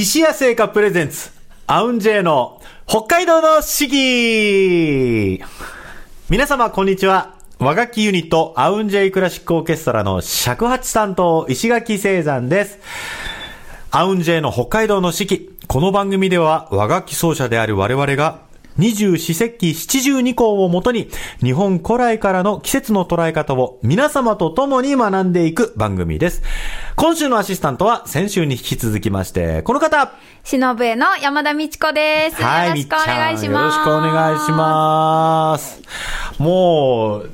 石屋製菓プレゼンツ、アウンジェイの北海道の四季皆様こんにちは。和楽器ユニット、アウンジェイクラシックオーケストラの尺八担当、石垣聖山です。アウンジェイの北海道の四季。この番組では和楽器奏者である我々が二十四節気七十二項をもとに日本古来からの季節の捉え方を皆様と共に学んでいく番組です。今週のアシスタントは先週に引き続きまして、この方しのぶえの山田美智子です。よろしくお願いします。よろしくお願いします。もう、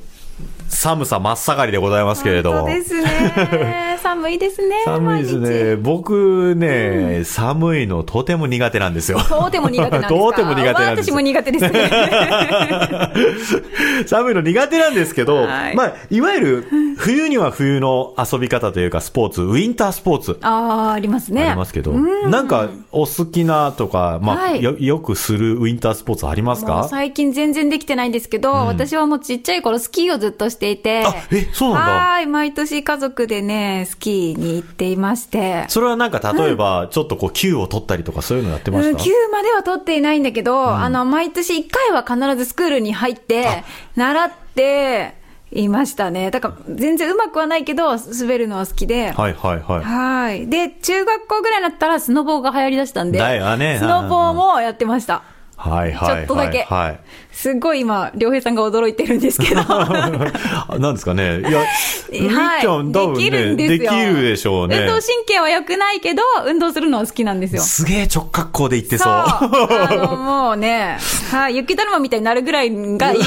寒さ真っ盛りでございますけれども。そうですね。寒いですね。寒いですね。僕ね、寒いのとても苦手なんですよ。とても苦手なんですか？とても苦手なんです私も苦手ですね。寒いの苦手なんですけど、はいまあ、いわゆる冬には冬の遊び方というかスポーツ、ウィンタースポーツ。ああ、ありますね。ありますけど、なんかお好きなとか、まあ、はいよよくするウィンタースポーツありますか？最近全然できてないんですけど、私はもうちっちゃい頃スキーをずっとしていて。あえそうなんだはーい、毎年家族でね、スキーに行っていまして。それはなんか例えば、ちょっとこう、球を取ったりとかそういうのやってまうん、した、9までは取っていないんだけど、あの、毎年1回は必ずスクールに入って、習っていましたね。だから、全然うまくはないけど、滑るのは好きで。はいはいはい。はい。で、中学校ぐらいになったらスノボーが流行りだしたんで、だよねスノボーもやってました。はいはいはい。ちょっとだけはい。すっごい今、良平さんが驚いてるんですけど。あ なんですかね。いや、みっはいちゃん多分できるね、んですよできるでしょうね。運動神経は良くないけど、運動するのは好きなんですよ。すげえ直角行で言ってそう。あの、もうね、はい、雪だるまみたいになるぐらいがいい。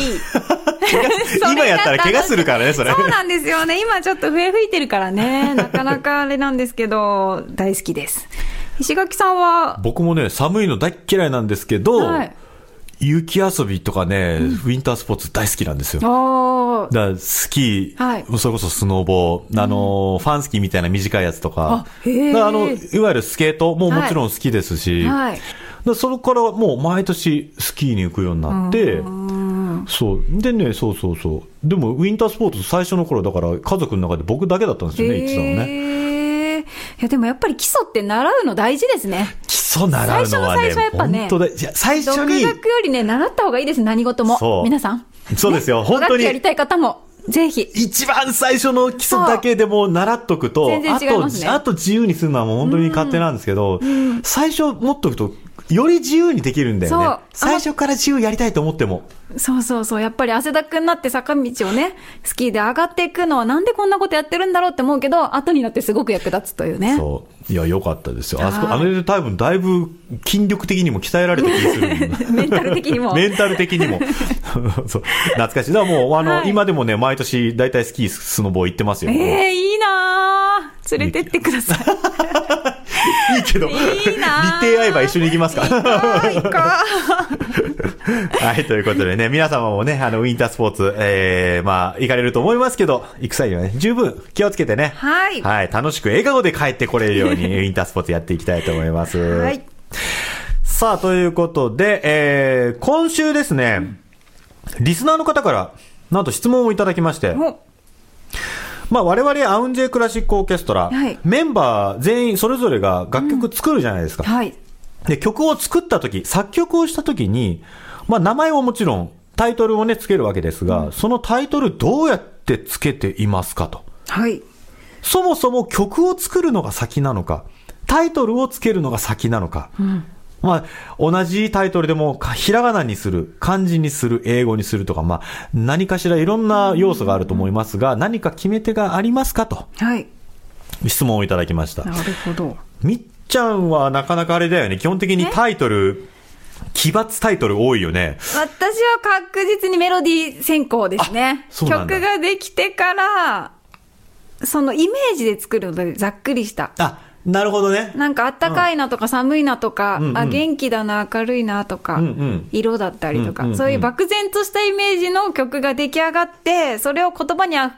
今やったら怪我するからねそれそうなんですよね。今ちょっと笛吹いてるからね、なかなかあれなんですけど、大好きです。石垣さんは、僕もね、寒いの大っ嫌いなんですけど、はい。雪遊びとかね、ウィンタースポーツ大好きなんですよ。だスキー、はい。それこそスノボー、あのー、ファンスキーみたいな短いやつとか、あの、いわゆるスケートももちろん好きですし、はい。だからそれからもう毎年スキーに行くようになって、そう。でね、そうそうそう。でも、ウィンタースポーツ最初の頃だから、家族の中で僕だけだったんですよね、言ってたのね。や、でもやっぱり基礎って習うの大事ですね。基礎習うのはね、最初の最初はやっぱね本当だ。いや、最初に、独学よりね、習った方がいいです、何事も。そう皆さん。そうですよ、ね本当にやりたい方も、ぜひ。一番最初の基礎だけでも習っとくと、あと、あと自由にするのはもう本当に勝手なんですけど、最初持っとくと、より自由にできるんだよね。最初から自由やりたいと思っても。そうそうそう。やっぱり汗だくになって坂道をね、スキーで上がっていくのはなんでこんなことやってるんだろうって思うけど、後になってすごく役立つというね。そう。いや、良かったですよ。あそこ、はいあれで多分だいぶ筋力的にも鍛えられた気がする。メンタル的にも。メンタル的にも。そう。懐かしい。だからもう、あの、はい今でもね、毎年、だいたいスキー、スノボ行ってますよ。ええいいなぁ。連れてってください。いいけど、いいな日程合えば一緒に行きますか はい、ということでね、皆様もね、あの、ウィンタースポーツ、えー、まあ、行かれると思いますけど、行く際にはね、十分気をつけてね。はいはい、楽しく笑顔で帰ってこれるように、ウィンタースポーツやっていきたいと思います。う。はい。さあ、ということで、えー、今週ですね、リスナーの方から、なんと質問をいただきまして、おまあ、我々アウンジェイクラシックオーケストラ、はいメンバー全員それぞれが楽曲作るじゃないですか。はい。で、曲を作った時、作曲をした時に、まあ名前はもちろん、タイトルをね、つけるわけですが、そのタイトルどうやってつけていますかと。はい。そもそも曲を作るのが先なのか、タイトルをつけるのが先なのか。まあ、同じタイトルでも、かひらがなにする、漢字にする、英語にするとか、まあ、何かしらいろんな要素があると思いますが、何か決め手がありますかと、はい。質問をいただきました。なるほど。みっちゃんはなかなかあれだよね。基本的にタイトル、奇抜タイトル多いよね。私は確実にメロディー先行ですね。曲ができてから、そのイメージで作るのでざっくりした。あ、なるほどね。なんかあったかいなとか寒いなとか、うんうん。あ元気だな明るいなとか、うんうん。色だったりとか、うんうんうんそういう漠然としたイメージの曲が出来上がってそれを言葉にあ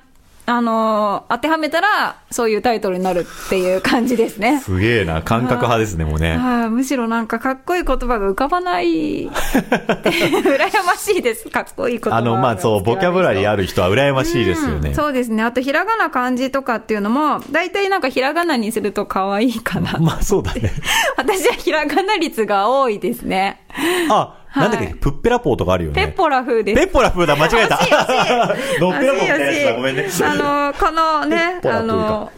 あのー当てはめたら、そういうタイトルになるっていう感じですね。すげえな、感覚派ですね、もうね。はいむしろなんかかっこいい言葉が浮かばない 羨ましいですかっこいい言葉あの、まあそう、ボキャブラリーあるる人は羨ましいですよね。そうですねあとひらがな漢字とかっていうのも大体なんかひらがなにすると可愛いかなまあそうだね。私はひらがな率が多いですねあ、なんだっけ、はいプッペラポーとかあるよね。ペッポラ風です。ペッポラ風だ、間違えた。みたいな やつだ、ごめんね。あの、このねあの、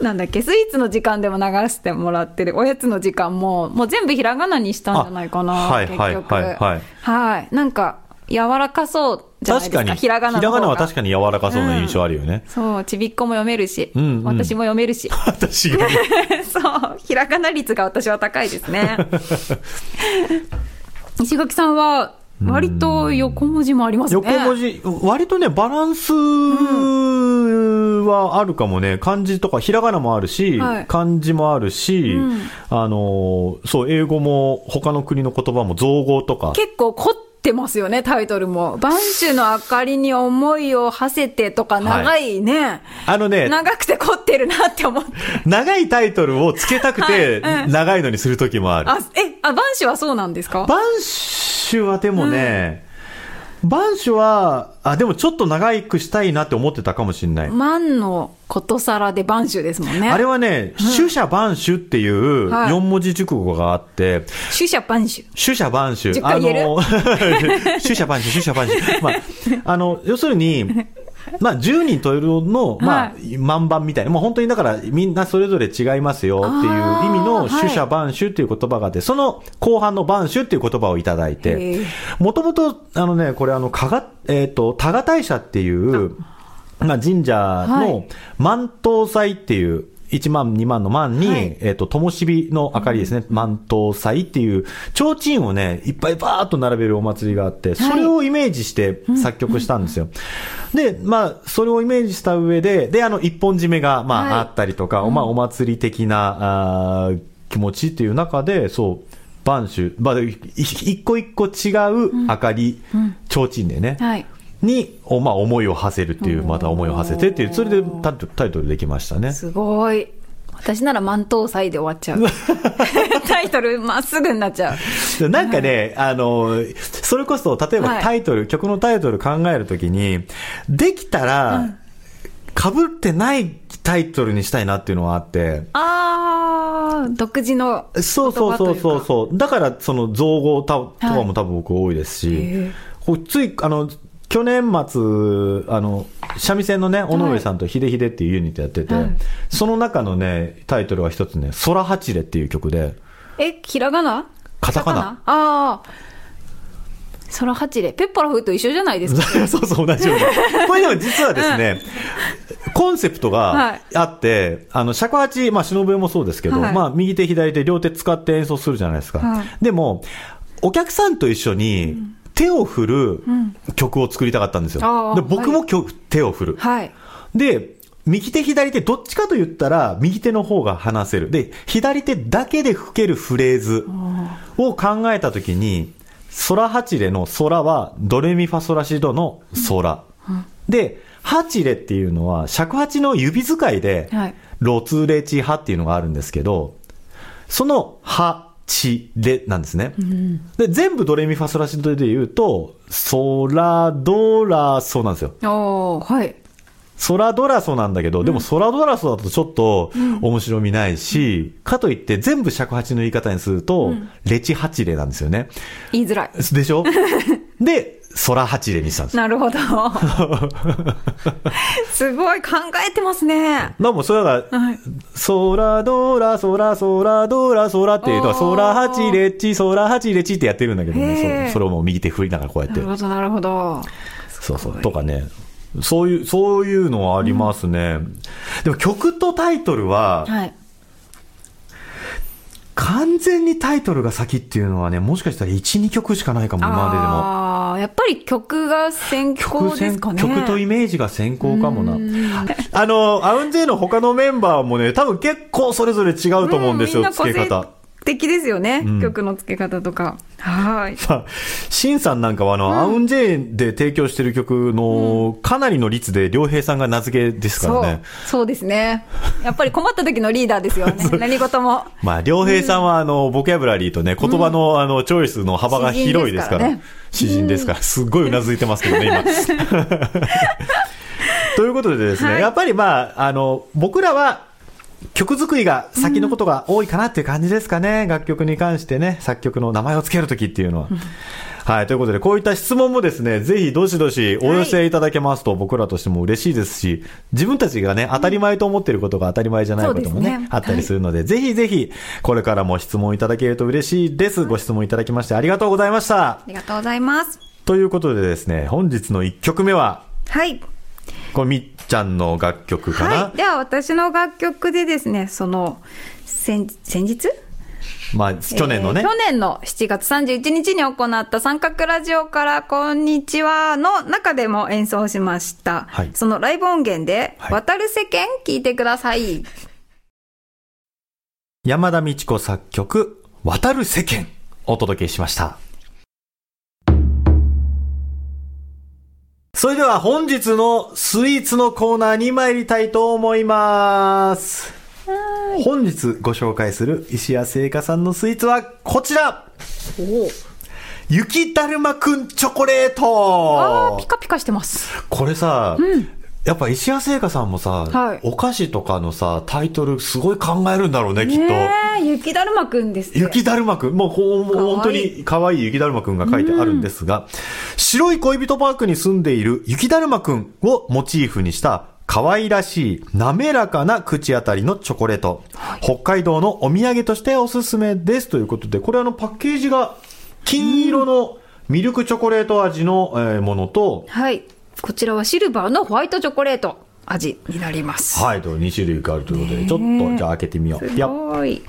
なんだっけ、スイーツの時間でも流してもらってる。おやつの時間も、もう全部ひらがなにしたんじゃないかな、あはい結局。はいはい。はい。はいなんか、柔らかそうじゃないですか、確かに、ひらがなの方が。は確かに柔らかそうな印象あるよね。そう、ちびっこも読めるし、うんうん。私も読めるし。私が。そう、ひらがな率が私は高いですね。石垣さんは、割と横文字もありますね。横文字、割とね、バランスはあるかもね。漢字とか、ひらがなもあるし、はい漢字もあるし、うんあの、そう、英語も、他の国の言葉も造語とか。結構凝ってますよね、タイトルも。播州の明かりに思いを馳せてとか、長いね、あのね、長くて凝ってるなって思って。長いタイトルをつけたくて、は いうん長いのにするときもある。あ、え、あ、播州はそうなんですか？播州はでもね、播州は、あ、でもちょっと長くしたいなって思ってたかもしれない。万のことさらで播州ですもんね。あれはね、取捨万州っていうはい4文字熟語があって、取捨播州。取捨万州。10回言える？の、取捨万州、取捨万州。まあ、あの、要するに、まあ、10人といるの、まあは、万番みたいな。もう本当にだから、みんなそれぞれ違いますよっていう意味のあーはい。取捨万州っていう言葉があって、その後半の万州っていう言葉をいただいへてー、もともと、あのね、これあの、かが、えっ、と、多賀大社っていう、まあ、神社はのい。万灯祭っていう、1万、2万の万に、はい。えっ、と、灯火の明かりですね、万灯祭っていう、提灯をね、いっぱいバーっと並べるお祭りがあって、それをイメージして作曲したんですよ。で、まあ、それをイメージした上で、で、あの、一本締めが、まあ、はい。あったりとか、まあ、お祭り的な、あー気持ちっていう中で、そう、晩秋、まあ、い一個一個違う明かり、提灯でね、はい。に、おまあ、思いを馳せるっていう、また思いを馳せてっていう、それでタイトルタイトルできましたね。すごい。私なら万灯祭で終わっちゃう。タイトルまっすぐになっちゃう。なんかね、あの、それこそ、例えばはいタイトル、曲のタイトル考えるときに、できたら、被ってないタイトルにしたいなっていうのはあって、あー、独自の。そうそうそうそうそう。だから、その造語たとかはいも多分僕多いですし、こうつい、あの、去年末、あの、三味線のね、尾上さんとヒデヒデっていうユニットやってて、はいその中のね、タイトルは一つね、空八レっていう曲で、え、ひらがな？カタカナああ。空八例。ペッパラフーと一緒じゃないですか。そうそう、同じように。これでも実はですね、コンセプトがあって、あの、尺八、まあ、忍笛もそうですけど、はいまあ、右手左手両手使って演奏するじゃないですか。はいでも、お客さんと一緒に手を振る曲を作りたかったんですよ。あーで僕も曲、手を振る。はい。で、右手左手どっちかと言ったら右手の方が話せる。で、左手だけで吹けるフレーズを考えたときに、空八レの空はドレミファソラシドの空。で、八レっていうのは尺八の指使いではい、ロツレチハっていうのがあるんですけど、そのハ、チ、レなんですね。で、全部ドレミファソラシドで言うと、ソラ、ドラ、ソなんですよ。はい。ソラドラソなんだけど、でもソラドラソだとちょっと面白みないし、かといって全部尺八の言い方にすると、レチ八レなんですよね。言いづらい。でしょ？で、ソラ八レにしたんです。なるほど。すごい考えてますね。まあもうそれが、はい。ソラドラ、ソラ、ソラ、ドラ、ソラっていうのは、おーソラ八レチ、ソラ八レチってやってるんだけどね、そそれをもう右手振りながらこうやってなる。ほど、なるほど。そうそう。とかね。そういう、そういうのはありますね。でも曲とタイトルは、はい。完全にタイトルが先っていうのはね、もしかしたら1、2曲しかないかも、今まででも。やっぱり曲が先行ですかね。曲とイメージが先行かもな。あの、アウンジェイの他のメンバーもね、多分結構それぞれ違うと思うんですよ、うん付け方。敵ですよね、うん曲の付け方とか。はい。まあ、シンさんなんかはあの、アウンジェインで提供してる曲のかなりの率で良平さんが名付けですかそうらね。、そうですね。やっぱり困った時のリーダーですよね。何事も。まあ、良平さんはあの、ボキャブラリーとね、言葉のあの、チョイスの幅が広いですから。詩人ですから。すっごいうなずいてますけどね、今。ということでですね、はいやっぱりまあ、あの、僕らは、曲作りが先のことが多いかなっていう感じですかね。楽曲に関してね、作曲の名前を付けるときっていうのは。はい。ということで、こういった質問もですね、ぜひどしどしお寄せいただけますと、僕らとしても嬉しいですし、自分たちがね、当たり前と思っていることが当たり前じゃないこともね、ねあったりするので、ぜひぜひ、これからも質問いただけると嬉しいです。ご質問いただきましてありがとうございましたあ。りがとうございます。ということでですね、本日の1曲目は、はい。これみっちゃんの楽曲かな、はい。では、私の楽曲でですね、その、先、先日？まあ、去年のねえー、去年の7月31日に行った三角ラジオからこんにちはの中でも演奏しました。はいそのライブ音源で、はい渡る世間聞いてください。山田美智子作曲、渡る世間、お届けしました。それでは本日のスイーツのコーナーに参りたいと思います。本日ご紹介する石谷製菓さんのスイーツはこちら。雪だるまくんチョコレーあトー、ピカピカしてます。これさ、やっぱ石谷製菓さんもさ、はいお菓子とかのさ、タイトルすごい考えるんだろうね、きっと。雪だるまくんですって。雪だるまくん？もうほん、本当に可愛い雪だるまくんが書いてあるんですが、白い恋人パークに住んでいる雪だるまくんをモチーフにした可愛らしい滑らかな口当たりのチョコレート。北海道のお土産としておすすめです。ということで、これあのパッケージが金色のミルクチョコレート味のえーものと、はい。こちらはシルバーのホワイトチョコレート味になります。はい、と2種類があるということで、ちょっとじゃあ開けてみよう。すごい。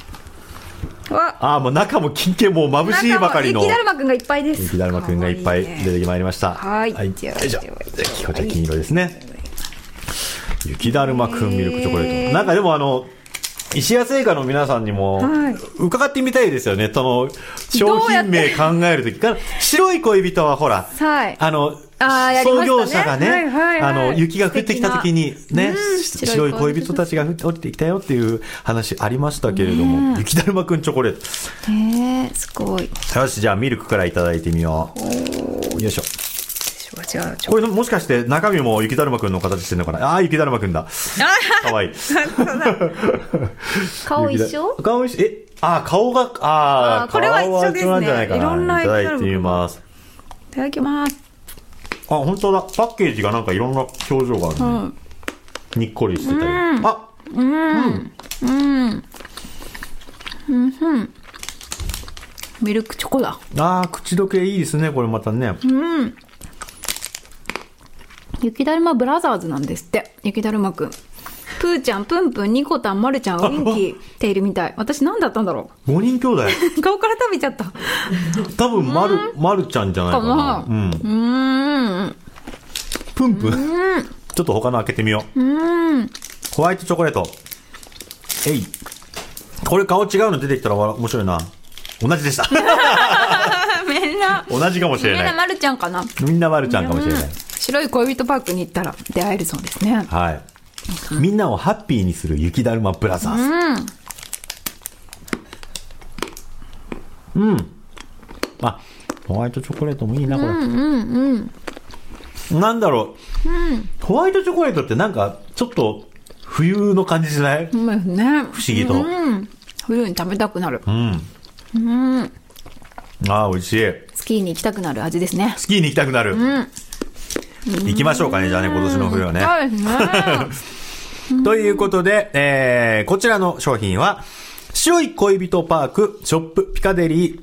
わ、あーもう中も金券もう眩しいばかりの。雪だるまくんがいっぱいです。雪だるまくんがいっぱい出てまいりました。はいよい。じゃあじゃではあこちら金色ですね。雪だるまくんミルクチョコレート。なんかでもあの、石屋製菓の皆さんにもはい伺ってみたいですよね。その、商品名考えるときから、白い恋人はほら、はいあの、創業者がね、はいはいはいあの、雪が降ってきたときにね白い恋人たちが降って降りてきたよっていう話ありましたけれども、雪だるまくんチョコレート。ねえ、すごい。よし、じゃあミルクからいただいてみよう。よいしょ。これもしかして中身も雪だるまくんの形してるのかな？ああー、雪だるまくんだ。かわいい。顔一緒？顔一緒？え、あー、顔が、あー、あーこれは一緒ですね顔は一緒なんじゃないかな。いろんないただいてみます。いただきます。あ、本当だ。パッケージがなんかいろんな表情があるね。うん。にっこりしてたり。あ、ミルクチョコだ。あー、口どけいいですね、これまたね。雪だるまブラザーズなんですって。雪だるまくん。プーちゃん、プンプン、ニコタン、マルちゃん、ウィンキーっているみたい。私何だったんだろ5人兄弟。う。顔から食べちゃった。多分、まる、まるちゃんじゃないかな。うん。うーん。プンプン。ちょっと他の開けてみよう。ホワイトチョコレート。えい。これ顔違うの出てきたらわ面白いな。同じでした。みんな、同じかもしれみんなない。マルちゃんかな。みんなまるちゃんかもしれない。白い恋人パークに行ったら出会えるそうですね。はい。みんなをハッピーにする雪だるまブラザーズ。うん。あ、ホワイトチョコレートもいいな、これ。なんだろう、ホワイトチョコレートってなんか、ちょっと、冬の感じしない？ね。不思議と。うん。冬に食べたくなる。うん。ああ、美味しい。スキーに行きたくなる味ですね。スキーに行きたくなる。行きましょうかね、じゃあね、今年の冬はね。そうですね。ということで、えー、こちらの商品は、白い恋人パークショップピカデリー、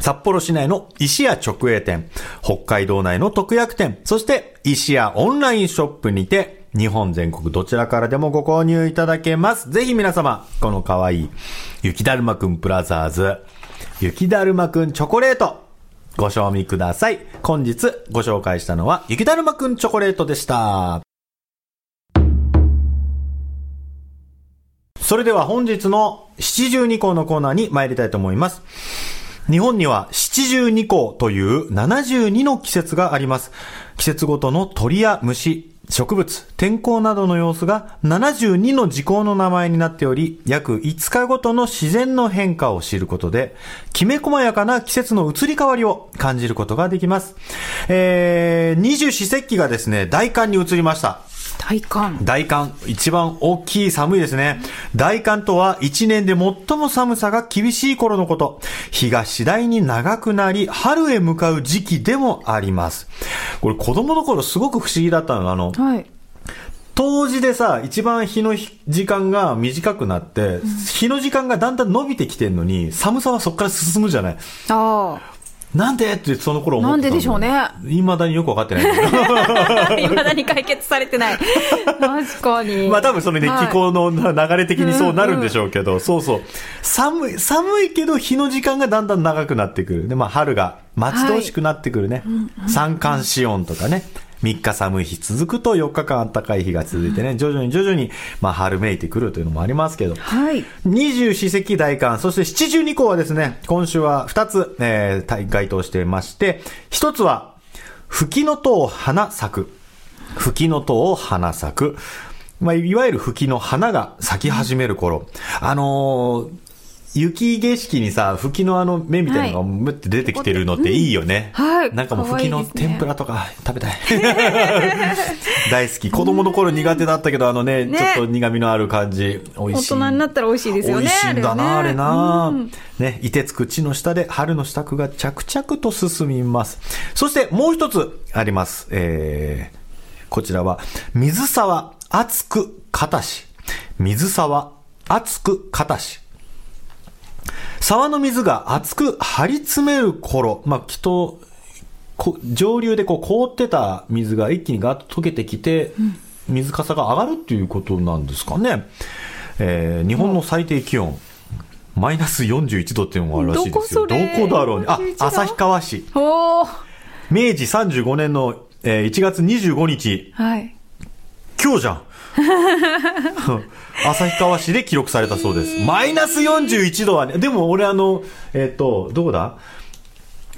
札幌市内の石屋直営店、北海道内の特約店、そして石屋オンラインショップにて、日本全国どちらからでもご購入いただけます。ぜひ皆様、この可愛い雪だるまくんブラザーズ、雪だるまくんチョコレート、ご賞味ください。本日ご紹介したのは、雪だるまくんチョコレートでした。それでは本日の七十二項のコーナーに参りたいと思います。日本には七十二項という72の季節があります。季節ごとの鳥や虫、植物、天候などの様子が72の時効の名前になっており、約5日ごとの自然の変化を知ることで、きめ細やかな季節の移り変わりを感じることができます。えー、二十四節気がですね、大寒に移りました。大寒。大寒、一番大きい寒いですね。大寒とは一年で最も寒さが厳しい頃のこと。日が次第に長くなり、春へ向かう時期でもあります。これ子供の頃すごく不思議だったのが、あの、はい。冬至でさ、一番日の日時間が短くなって、日の時間がだんだん伸びてきてんのに、寒さはそこから進むじゃない。あなんで？ってその頃思ってたなんででしょうね。未だによくわかってない。いまだに解決されてない。確かに。まあ多分それね、はい気候の流れ的にそうなるんでしょうけど、そうそう。寒い、寒いけど日の時間がだんだん長くなってくる。で、まあ春が待ち遠しくなってくるね。三寒四温とかね。3日寒い日続くと4日間暖かい日が続いてね、徐々に徐々に、まあ春めいてくるというのもありますけど。はい。二十四節気大寒、そして七十二項はですね、今週は二つ、えー、該当していまして、一つは、吹きの塔花咲く。吹きの塔花咲く。まあ、いわゆる吹きの花が咲き始める頃。あのー雪景色にさ、吹きのあの目みたいなのがむって出てきてるのっていいよね。うんはいなんかもう吹きの天ぷらとか食べたい。大好き。子供の頃苦手だったけど、あのね、ねちょっと苦味のある感じ。美味しい。大人になったら美味しいですよね。美味しいんだな、あれねな、うんね、凍てつく地の下で春の支度が着々と進みます。そしてもう一つあります。えー、こちらは、水沢熱く片し。水沢熱く片し。沢の水が熱く張り詰める頃、まあ、きっと、こ上流でこう凍ってた水が一気にガッと溶けてきて、水かさが上がるっていうことなんですかね。えー日本の最低気温、マイナス41度っていうのがあるらしいですよ。どこだろうね？あ41、度？旭川市。明治35年の、えー1月25日、はい。今日じゃん。旭川市で記録されたそうです。マイナス41度はね、でも俺あの、えっ、と、どこだ？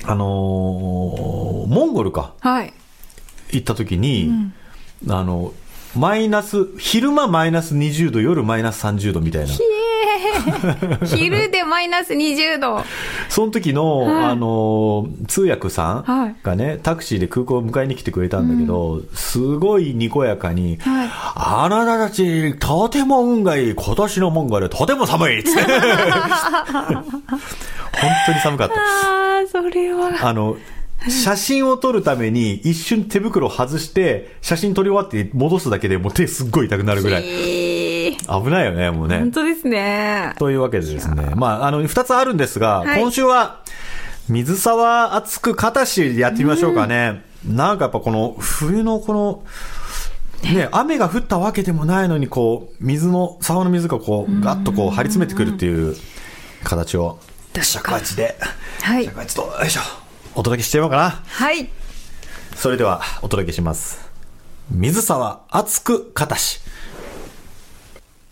あのーモンゴルか。はい。行った時に、あの、マイナス、昼間マイナス20度、夜マイナス30度みたいな。昼でマイナス20度。その時の、はいあの、通訳さはいんがね、タクシーで空港を迎えに来てくれたんだけど、すごいにこやかに、はいあなたたち、とても運がいい、今年のモンゴル、とても寒いっつって。本当に寒かった。ああ、それは。あの、写真を撮るために一瞬手袋を外して、写真撮り終わって戻すだけでもう手すっごい痛くなるぐらい。えー危ないよね、もうね本。当ですね。というわけでですね。まあ、あの、二つあるんですが、はい今週は、水沢熱く片しでやってみましょうかね。なんかやっぱこの、冬のこの、ね、雨が降ったわけでもないのに、こう、水の、沢の水がこう、ガッとこう、張り詰めてくるっていう形を、尺八で、はい尺。八と、よいしょ、お届けしてみようかな。はい。それでは、お届けします。水沢熱く片し。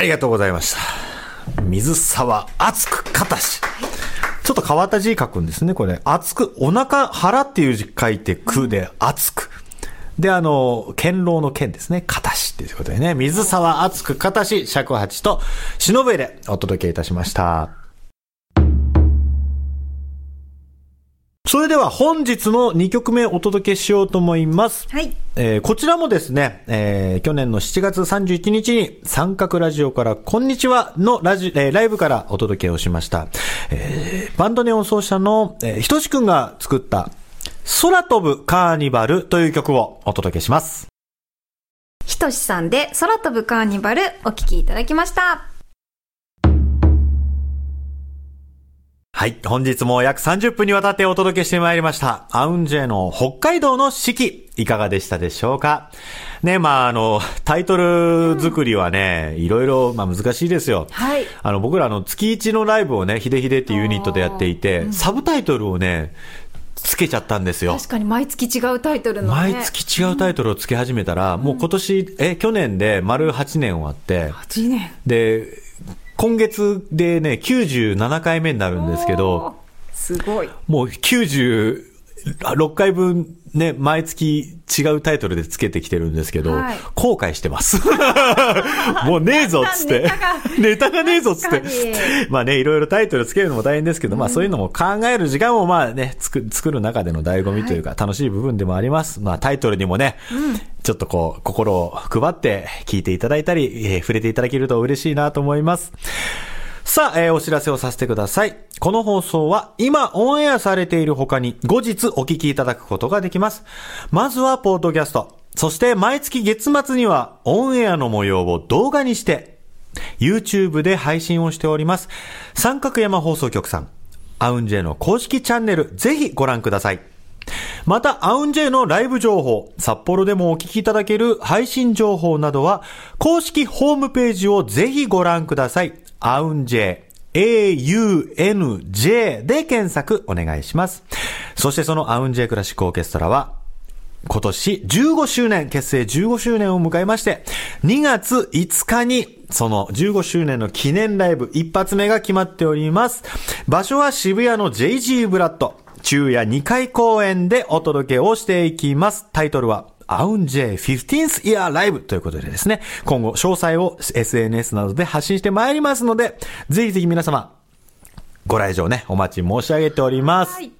ありがとうございました。水沢熱く片し。ちょっと変わった字書くんですね、これ。熱く、お腹、腹っていう字書いて、くで、熱く。で、あの、堅牢の剣ですね。片しっていうことでね。水沢厚く片し、尺八と、忍べでお届けいたしました。それでは本日の2曲目お届けしようと思います。はい。えーこちらもですね、えー去年の7月31日に三角ラジオからこんにちはのラジ、えーライブからお届けをしました。えーバンドネオン奏者の、えーひとしくんが作った空飛ぶカーニバルという曲をお届けします。ひとしさんで空飛ぶカーニバルお聴きいただきました。はい。本日も約30分にわたってお届けしてまいりました。アウンジェの北海道の四季、いかがでしたでしょうか？ね、まあ、あの、タイトル作りはね、いろいろ、まあ難しいですよ。はいあの、僕らあの、月一のライブをね、ヒデヒデっていうユニットでやっていて、サブタイトルをね、つけちゃったんですよ。確かに毎月違うタイトルのね。毎月違うタイトルをつけ始めたら、もう今年、え、去年で丸8年終わって、8年。で、今月でね、97回目になるんですけど。すごい。もう96回分ね、毎月違うタイトルでつけてきてるんですけど、はい後悔してます。もうねえぞっつってネタが。ねえぞっつって。まあね、いろいろタイトルつけるのも大変ですけど、まあそういうのも考える時間もまあね、作作る中での醍醐味というか、楽しい部分でもあります。まあタイトルにもね、ちょっとこう、心を配って聞いていただいたり、えー触れていただけると嬉しいなと思います。さあ、えーお知らせをさせてください。この放送は今オンエアされている他に後日お聞きいただくことができます。まずはポートキャスト。そして毎月月末にはオンエアの模様を動画にして、YouTube で配信をしております。三角山放送局さん、アウンジェの公式チャンネル、ぜひご覧ください。また、アウンジェのライブ情報、札幌でもお聞きいただける配信情報などは、公式ホームページをぜひご覧ください。アウンジェ、AUNJ で検索お願いします。そしてそのアウンジェクラシックオーケストラは、今年15周年、結成15周年を迎えまして、2月5日に、その15周年の記念ライブ一発目が決まっております。場所は渋谷の JG ブラッド、昼夜2回公演でお届けをしていきます。タイトルは、アウンジェ 15th Year Live ということでですね、今後詳細を SNS などで発信してまいりますので、ぜひぜひ皆様、ご来場ね、お待ち申し上げております。はい。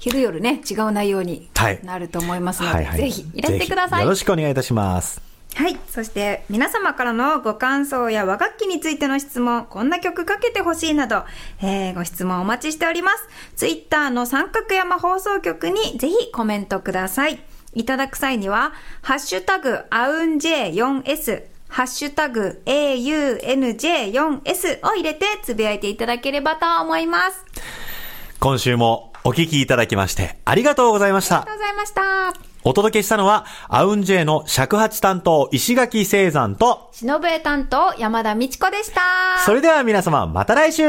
昼夜ね、違う内容にはいなると思いますので、はいはいぜひいらしてください。よろしくお願いいたします。はい。そして、皆様からのご感想や和楽器についての質問、こんな曲かけてほしいなど、えーご質問お待ちしております。ツイッターの三角山放送局にぜひコメントください。いただく際には、ハッシュタグ、アウン J4S、ハッシュタグ、AUNJ4S を入れてつぶやいていただければと思います。今週もお聞きいただきましてありがとうございましたありがと。うございました。お届けしたのは、アウンジェの尺八担当、石垣聖山と、しのぶえ担当、山田美智子でした。それでは皆様、また来週